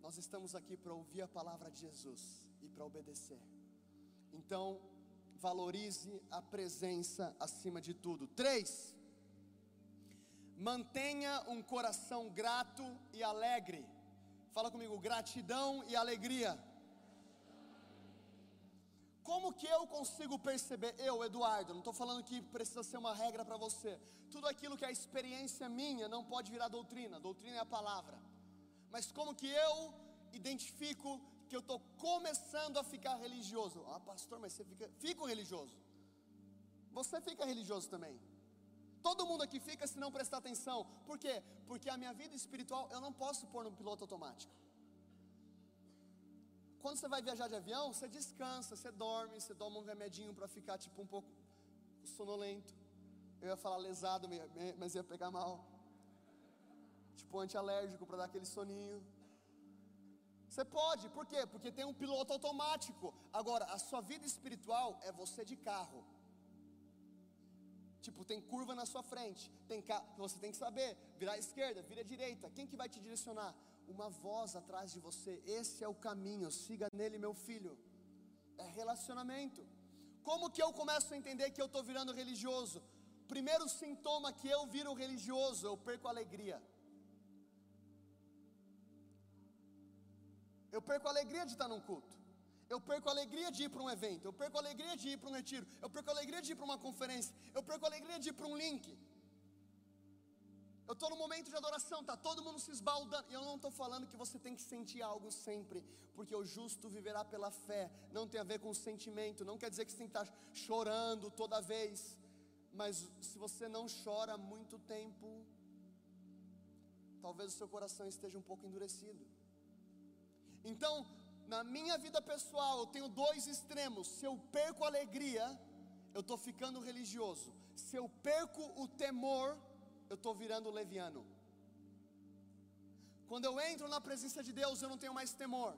Nós estamos aqui para ouvir a palavra de Jesus e para obedecer. Então, valorize a presença acima de tudo. Três, mantenha um coração grato e alegre. Fala comigo, gratidão e alegria. Como que eu consigo perceber, eu, Eduardo, não estou falando que precisa ser uma regra para você. Tudo aquilo que é experiência minha não pode virar doutrina, doutrina é a palavra. Mas como que eu identifico que eu estou começando a ficar religioso. Ah, pastor, mas você fica, fica religioso. Você fica religioso também. Todo mundo aqui fica se não prestar atenção. Por quê? Porque a minha vida espiritual eu não posso pôr no piloto automático. Quando você vai viajar de avião, você descansa, você dorme, você toma um remedinho para ficar tipo um pouco sonolento. Eu ia falar lesado, mas ia pegar mal. Tipo antialérgico para dar aquele soninho. Você pode, por quê? Porque tem um piloto automático. Agora, a sua vida espiritual é você de carro. Tipo, tem curva na sua frente, tem você tem que saber, virar à esquerda, virar à direita. Quem que vai te direcionar? Uma voz atrás de você. Esse é o caminho, siga nele, meu filho. É relacionamento. Como que eu começo a entender que eu estou virando religioso? Primeiro sintoma que eu viro religioso, eu perco a alegria. Eu perco a alegria de estar num culto. Eu perco a alegria de ir para um evento. Eu perco a alegria de ir para um retiro. Eu perco a alegria de ir para uma conferência. Eu perco a alegria de ir para um link. Eu estou no momento de adoração, está todo mundo se esbaldando. E eu não estou falando que você tem que sentir algo sempre, porque o justo viverá pela fé. Não tem a ver com sentimento. Não quer dizer que você tem que estar chorando toda vez. Mas se você não chora muito tempo, talvez o seu coração esteja um pouco endurecido. Então, na minha vida pessoal, eu tenho dois extremos. Se eu perco a alegria, eu estou ficando religioso. Se eu perco o temor, eu estou virando leviano. Quando eu entro na presença de Deus, eu não tenho mais temor.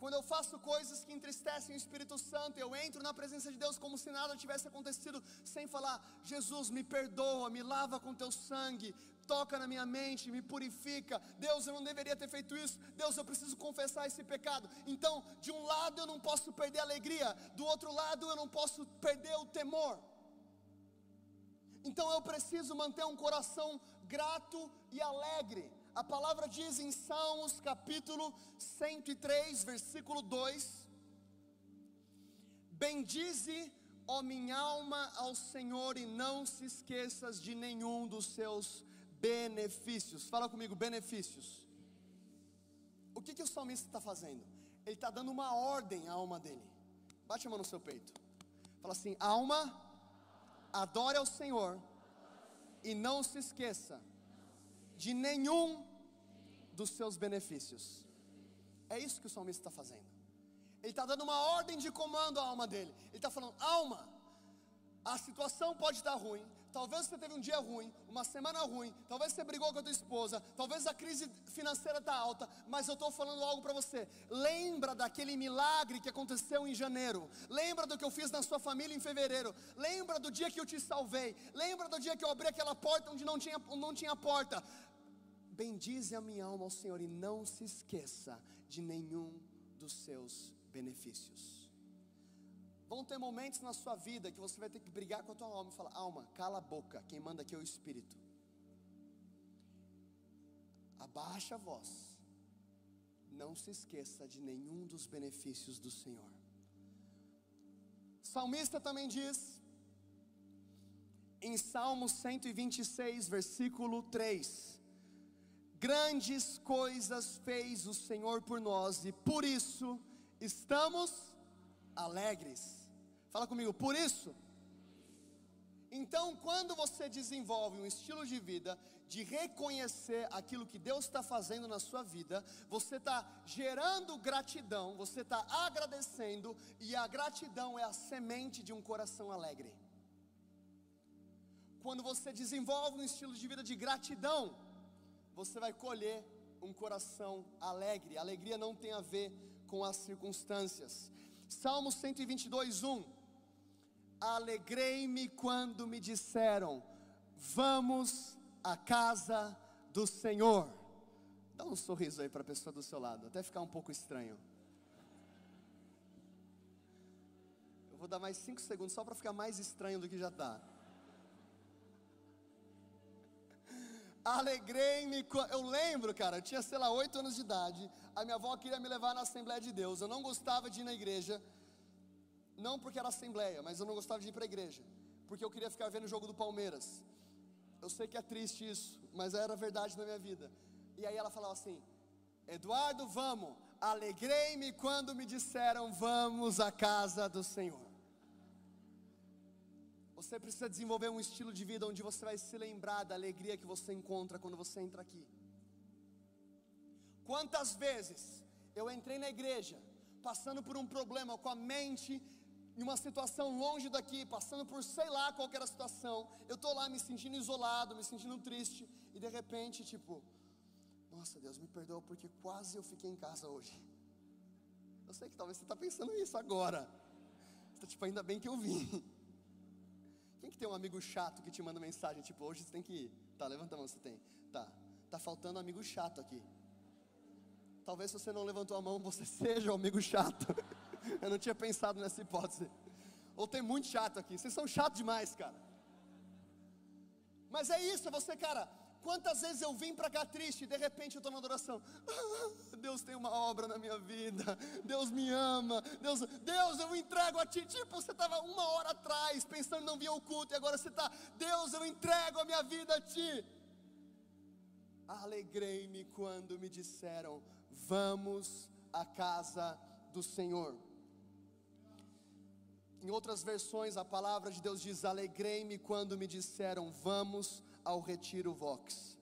Quando eu faço coisas que entristecem o Espírito Santo, eu entro na presença de Deus como se nada tivesse acontecido, sem falar: Jesus, me perdoa, me lava com teu sangue, toca na minha mente, me purifica. Deus, eu não deveria ter feito isso. Deus, eu preciso confessar esse pecado. Então, de um lado eu não posso perder a alegria, do outro lado eu não posso perder o temor. Então eu preciso manter um coração grato e alegre. A palavra diz em Salmos capítulo 103, versículo 2: Bendize, ó minha alma, ao Senhor, e não se esqueças de nenhum dos seus benefícios. Fala comigo, benefícios. O que, que o salmista está fazendo? Ele está dando uma ordem à alma dele. Bate a mão no seu peito. Fala assim: alma, adore ao Senhor e não se esqueça de nenhum dos seus benefícios. É isso que o salmista está fazendo. Ele está dando uma ordem de comando à alma dele. Ele está falando: alma, a situação pode estar ruim. Talvez você teve um dia ruim, uma semana ruim. Talvez você brigou com a tua esposa. Talvez a crise financeira está alta. Mas eu estou falando algo para você. Lembra daquele milagre que aconteceu em janeiro. Lembra do que eu fiz na sua família em fevereiro. Lembra do dia que eu te salvei. Lembra do dia que eu abri aquela porta onde não tinha, não tinha porta. Bendize a minha alma ao Senhor e não se esqueça de nenhum dos seus benefícios. Vão ter momentos na sua vida que você vai ter que brigar com a tua alma e falar: alma, cala a boca, quem manda aqui é o Espírito. Abaixa a voz, não se esqueça de nenhum dos benefícios do Senhor. salmista também diz, em Salmo 126, versículo 3: Grandes coisas fez o Senhor por nós e por isso estamos alegres. Fala comigo, por isso. Então, quando você desenvolve um estilo de vida de reconhecer aquilo que Deus está fazendo na sua vida, você está gerando gratidão, você está agradecendo, e a gratidão é a semente de um coração alegre. Quando você desenvolve um estilo de vida de gratidão, você vai colher um coração alegre. alegria não tem a ver com as circunstâncias. Salmo 122, 1. Alegrei-me quando me disseram: Vamos à casa do Senhor. Dá um sorriso aí para a pessoa do seu lado, até ficar um pouco estranho. Eu vou dar mais cinco segundos só para ficar mais estranho do que já está. (laughs) Alegrei-me. Eu lembro, cara, eu tinha, sei lá, oito anos de idade. A minha avó queria me levar na Assembleia de Deus. Eu não gostava de ir na igreja. Não porque era assembleia, mas eu não gostava de ir para a igreja. Porque eu queria ficar vendo o jogo do Palmeiras. Eu sei que é triste isso, mas era verdade na minha vida. E aí ela falava assim: Eduardo, vamos. Alegrei-me quando me disseram: Vamos à casa do Senhor. Você precisa desenvolver um estilo de vida onde você vai se lembrar da alegria que você encontra quando você entra aqui. Quantas vezes eu entrei na igreja passando por um problema com a mente em uma situação longe daqui, passando por sei lá qual era a situação, eu estou lá me sentindo isolado, me sentindo triste, e de repente, tipo, nossa Deus, me perdoa porque quase eu fiquei em casa hoje. Eu sei que talvez você está pensando isso agora. Você tá, tipo, ainda bem que eu vim. Quem que tem um amigo chato que te manda mensagem, tipo, hoje você tem que ir? Tá, levanta a mão, você tem. Tá, tá faltando amigo chato aqui. Talvez se você não levantou a mão, você (laughs) seja o amigo chato. Eu não tinha pensado nessa hipótese. Ou tem muito chato aqui. Vocês são chatos demais, cara. Mas é isso, você, cara. Quantas vezes eu vim para cá triste e de repente eu estou na adoração. Ah, Deus tem uma obra na minha vida. Deus me ama. Deus, Deus, eu entrego a Ti. Tipo, você estava uma hora atrás pensando não vir ao culto e agora você está. Deus, eu entrego a minha vida a Ti. Alegrei-me quando me disseram: Vamos à casa do Senhor. Em outras versões, a palavra de Deus diz: Alegrei-me quando me disseram, vamos ao retiro Vox.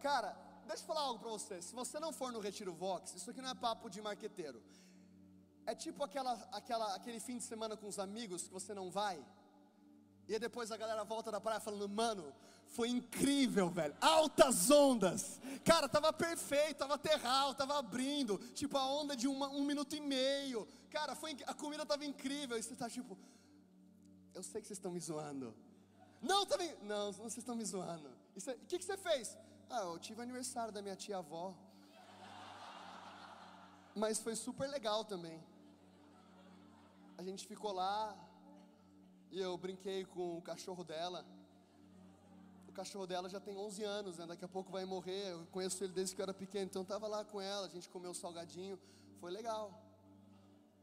Cara, deixa eu falar algo para você. Se você não for no retiro Vox, isso aqui não é papo de marqueteiro. É tipo aquela, aquela, aquele fim de semana com os amigos que você não vai. E depois a galera volta da praia falando, mano, foi incrível, velho. Altas ondas. Cara, tava perfeito, tava terral, tava abrindo. Tipo, a onda de uma, um minuto e meio. Cara, foi, a comida tava incrível. E você tá tipo, eu sei que vocês estão me zoando. Não, também. Tá não, vocês estão me zoando. O que, que você fez? Ah, eu tive aniversário da minha tia avó. Mas foi super legal também. A gente ficou lá. E eu brinquei com o cachorro dela o cachorro dela já tem 11 anos, né? daqui a pouco vai morrer. Eu conheço ele desde que eu era pequeno, então estava lá com ela, a gente comeu salgadinho, foi legal.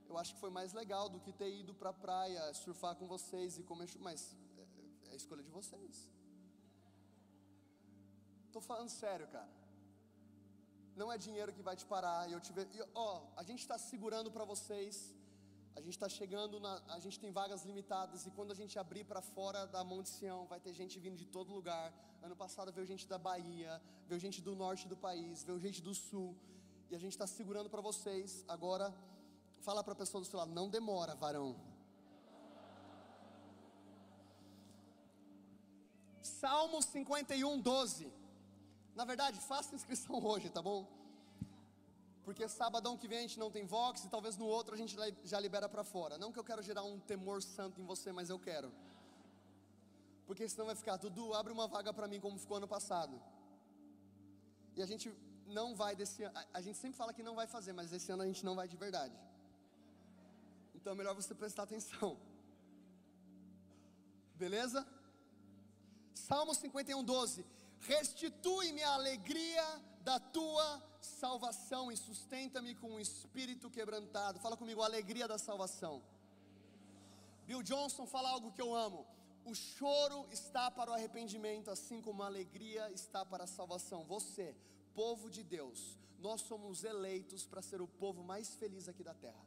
Eu acho que foi mais legal do que ter ido para a praia, surfar com vocês e comer, mas é, é a escolha de vocês. Tô falando sério, cara. Não é dinheiro que vai te parar. Eu tive, ó, a gente está segurando para vocês. A gente está chegando, na, a gente tem vagas limitadas e quando a gente abrir para fora da Monte Sião, vai ter gente vindo de todo lugar. Ano passado veio gente da Bahia, veio gente do norte do país, veio gente do sul. E a gente está segurando para vocês. Agora, fala para a pessoa do seu lado, não demora, varão. Salmo 51, 12. Na verdade, faça inscrição (laughs) hoje, tá bom? Porque sabadão que vem a gente não tem Vox e talvez no outro a gente já libera para fora. Não que eu quero gerar um temor santo em você, mas eu quero. Porque senão vai ficar, Dudu, abre uma vaga para mim como ficou ano passado. E a gente não vai desse ano, a gente sempre fala que não vai fazer, mas esse ano a gente não vai de verdade. Então é melhor você prestar atenção. Beleza? Salmo 51, 12. Restitui-me a alegria da tua salvação e sustenta-me com um espírito quebrantado. Fala comigo, a alegria da salvação. Bill Johnson fala algo que eu amo. O choro está para o arrependimento, assim como a alegria está para a salvação. Você, povo de Deus, nós somos eleitos para ser o povo mais feliz aqui da terra.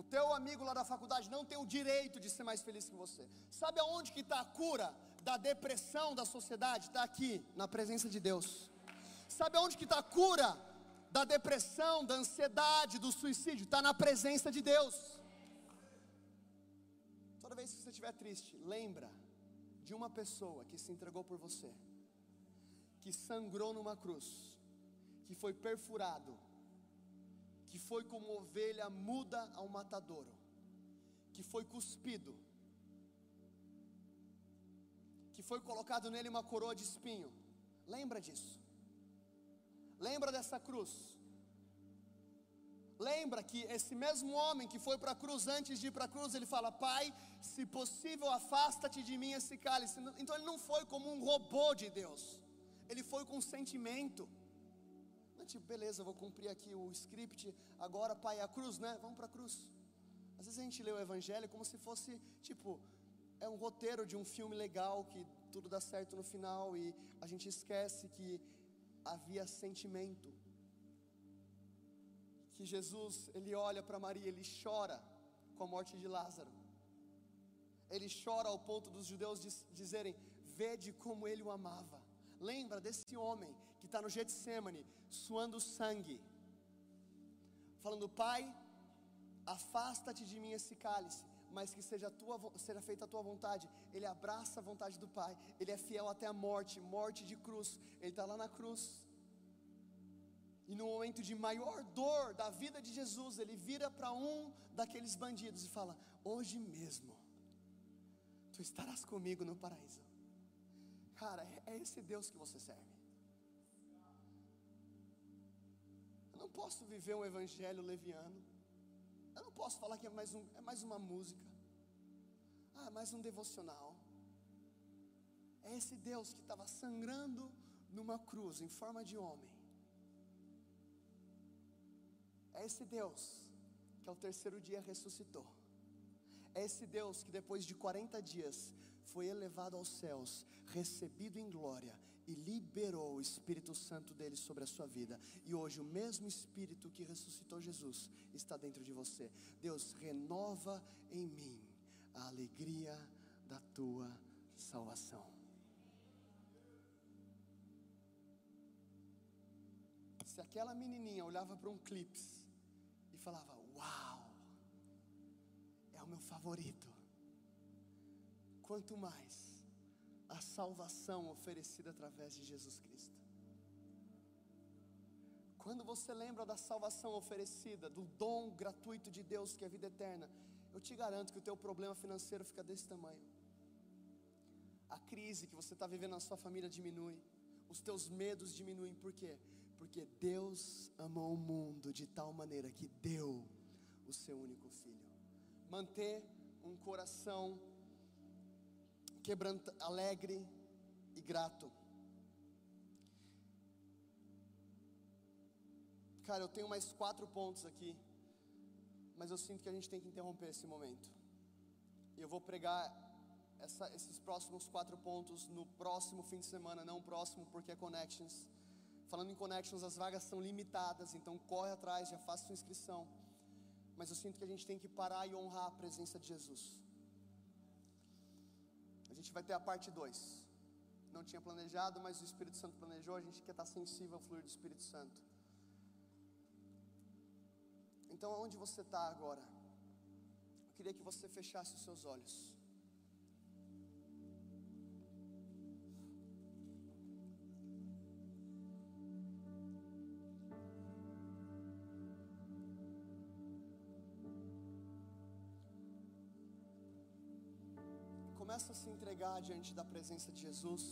O teu amigo lá da faculdade não tem o direito de ser mais feliz que você. Sabe aonde que está a cura da depressão da sociedade? Está aqui, na presença de Deus. Sabe aonde que está a cura da depressão, da ansiedade, do suicídio? Está na presença de Deus. Toda vez que você estiver triste, lembra de uma pessoa que se entregou por você, que sangrou numa cruz, que foi perfurado, que foi como ovelha muda ao matadouro, que foi cuspido, que foi colocado nele uma coroa de espinho. Lembra disso? Lembra dessa cruz? Lembra que esse mesmo homem que foi para a cruz, antes de ir para a cruz, ele fala: Pai, se possível, afasta-te de mim esse cálice. Então ele não foi como um robô de Deus, ele foi com sentimento tipo, beleza, vou cumprir aqui o script, agora, pai, a cruz, né? Vamos para a cruz. Às vezes a gente lê o evangelho como se fosse, tipo, é um roteiro de um filme legal que tudo dá certo no final e a gente esquece que havia sentimento. Que Jesus, ele olha para Maria, ele chora com a morte de Lázaro. Ele chora ao ponto dos judeus dizerem: Vede como ele o amava. Lembra desse homem que está no Getsemane, suando sangue, falando: Pai, afasta-te de mim esse cálice, mas que seja, tua, seja feita a tua vontade. Ele abraça a vontade do Pai, ele é fiel até a morte morte de cruz. Ele está lá na cruz. E no momento de maior dor da vida de Jesus, ele vira para um daqueles bandidos e fala: Hoje mesmo, tu estarás comigo no paraíso. Cara, é, é esse Deus que você serve. Posso viver um evangelho leviano. Eu não posso falar que é mais, um, é mais uma música. Ah, mais um devocional. É esse Deus que estava sangrando numa cruz em forma de homem. É esse Deus que ao terceiro dia ressuscitou. É esse Deus que depois de 40 dias foi elevado aos céus, recebido em glória e liberou o Espírito Santo dele sobre a sua vida. E hoje o mesmo Espírito que ressuscitou Jesus está dentro de você. Deus renova em mim a alegria da tua salvação. Se aquela menininha olhava para um clipe e falava: Uau, é o meu favorito. Quanto mais a salvação oferecida através de Jesus Cristo. Quando você lembra da salvação oferecida, do dom gratuito de Deus que é a vida eterna, eu te garanto que o teu problema financeiro fica desse tamanho. A crise que você está vivendo na sua família diminui, os teus medos diminuem, por quê? Porque Deus amou o mundo de tal maneira que deu o seu único filho. Manter um coração quebranta, alegre e grato. Cara, eu tenho mais quatro pontos aqui, mas eu sinto que a gente tem que interromper esse momento. E eu vou pregar essa, esses próximos quatro pontos no próximo fim de semana, não próximo porque é Connections, Falando em connections, as vagas são limitadas, então corre atrás, já faça sua inscrição. Mas eu sinto que a gente tem que parar e honrar a presença de Jesus. Gente vai ter a parte 2. Não tinha planejado, mas o Espírito Santo planejou. A gente quer estar sensível ao fluir do Espírito Santo. Então, aonde você está agora? Eu queria que você fechasse os seus olhos. Diante da presença de Jesus.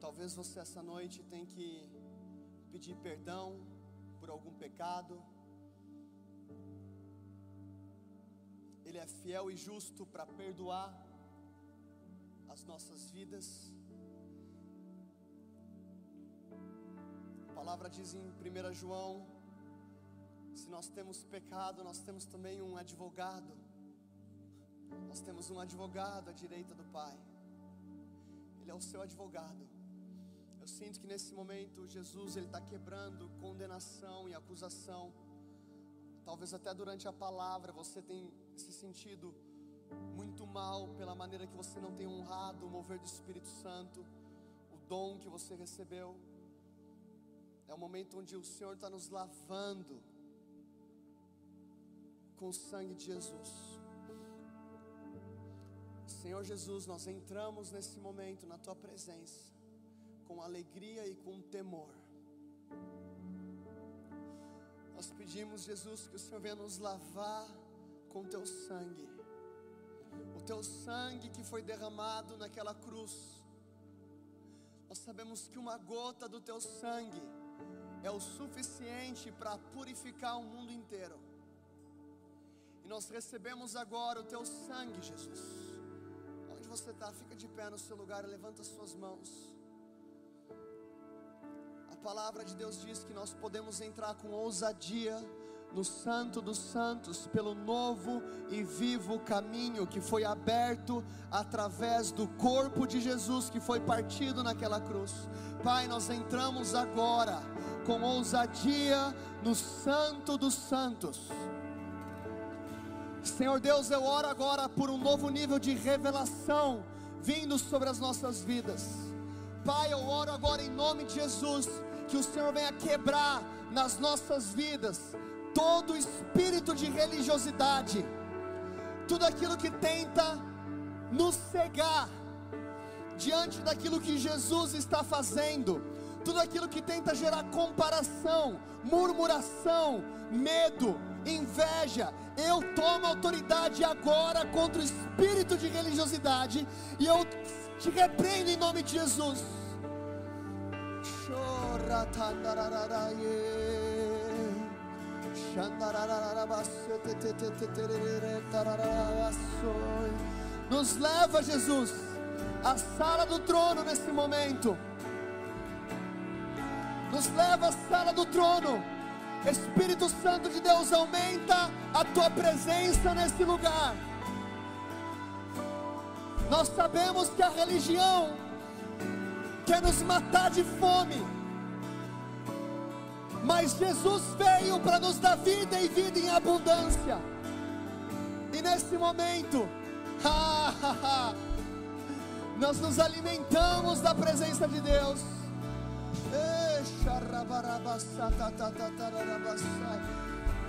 Talvez você essa noite tenha que pedir perdão por algum pecado. Ele é fiel e justo para perdoar as nossas vidas. A palavra diz em 1 João: se nós temos pecado, nós temos também um advogado. Nós temos um advogado à direita do Pai. Ele é o seu advogado. Eu sinto que nesse momento Jesus ele está quebrando condenação e acusação. Talvez até durante a palavra você tenha se sentido muito mal pela maneira que você não tem honrado o mover do Espírito Santo, o dom que você recebeu. É o momento onde o Senhor está nos lavando com o sangue de Jesus. Senhor Jesus, nós entramos nesse momento na tua presença com alegria e com temor. Nós pedimos, Jesus, que o Senhor venha nos lavar com teu sangue, o teu sangue que foi derramado naquela cruz. Nós sabemos que uma gota do teu sangue é o suficiente para purificar o mundo inteiro. E nós recebemos agora o teu sangue, Jesus onde você está, fica de pé no seu lugar e levanta as suas mãos. A palavra de Deus diz que nós podemos entrar com ousadia no Santo dos Santos, pelo novo e vivo caminho que foi aberto através do corpo de Jesus que foi partido naquela cruz. Pai, nós entramos agora com ousadia no Santo dos Santos Senhor Deus, eu oro agora por um novo nível de revelação vindo sobre as nossas vidas. Pai, eu oro agora em nome de Jesus que o Senhor venha quebrar nas nossas vidas todo espírito de religiosidade, tudo aquilo que tenta nos cegar diante daquilo que Jesus está fazendo, tudo aquilo que tenta gerar comparação, murmuração, medo, inveja, eu tomo autoridade agora contra o espírito de religiosidade e eu te repreendo em nome de Jesus. Nos leva, Jesus, à sala do trono nesse momento. Nos leva à sala do trono Espírito Santo de Deus, aumenta a tua presença nesse lugar. Nós sabemos que a religião quer nos matar de fome, mas Jesus veio para nos dar vida e vida em abundância. E nesse momento, (laughs) nós nos alimentamos da presença de Deus.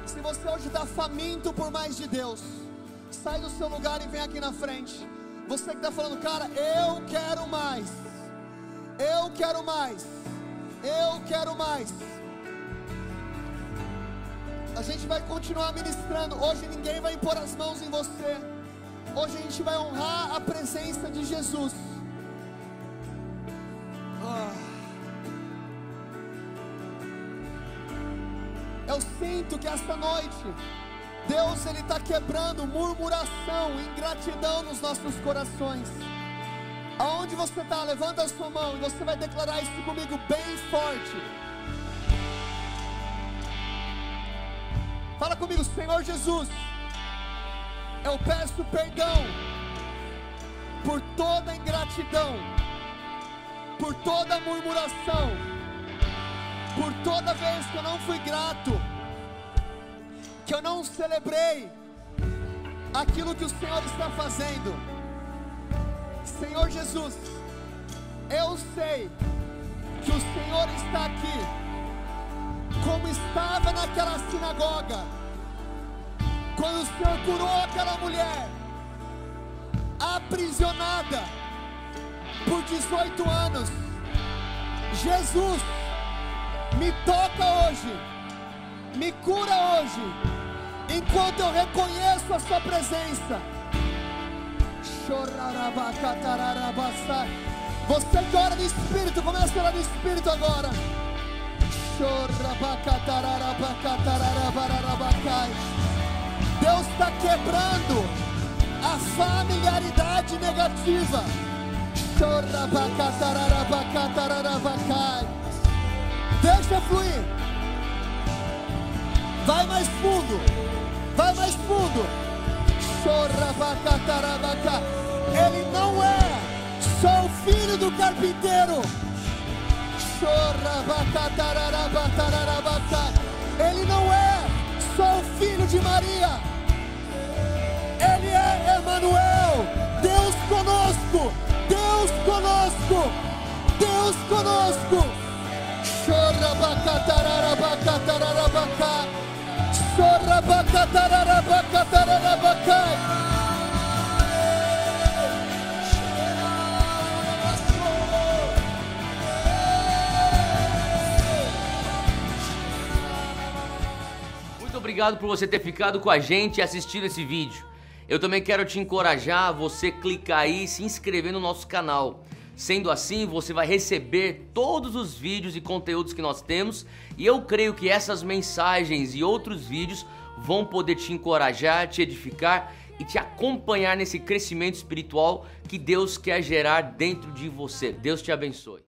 Se você hoje está faminto por mais de Deus, sai do seu lugar e vem aqui na frente. Você que está falando, cara, eu quero mais, eu quero mais, eu quero mais. A gente vai continuar ministrando. Hoje ninguém vai impor as mãos em você. Hoje a gente vai honrar a presença de Jesus. Eu sinto que esta noite Deus ele está quebrando murmuração, ingratidão nos nossos corações. Aonde você está, levanta a sua mão e você vai declarar isso comigo bem forte. Fala comigo, Senhor Jesus. Eu peço perdão por toda ingratidão, por toda murmuração por toda vez que eu não fui grato, que eu não celebrei aquilo que o Senhor está fazendo. Senhor Jesus, eu sei que o Senhor está aqui, como estava naquela sinagoga, quando o Senhor curou aquela mulher, aprisionada por 18 anos. Jesus, me toca hoje, me cura hoje, enquanto eu reconheço a Sua presença. Você que ora no Espírito, começa a orar no Espírito agora. Deus está quebrando a familiaridade negativa. Chorabacatarabacatararabacai. Deixa fluir. Vai mais fundo. Vai mais fundo. Chorabacatarabaca. Ele não é só o filho do carpinteiro. Chorabacatarabaca. Ele não é só o filho de Maria. Ele é Emanuel, Deus conosco, Deus conosco, Deus conosco. Muito obrigado por você ter ficado com a gente e assistido esse vídeo. Eu também quero te encorajar a você clicar aí e se inscrever no nosso canal. Sendo assim, você vai receber todos os vídeos e conteúdos que nós temos, e eu creio que essas mensagens e outros vídeos vão poder te encorajar, te edificar e te acompanhar nesse crescimento espiritual que Deus quer gerar dentro de você. Deus te abençoe.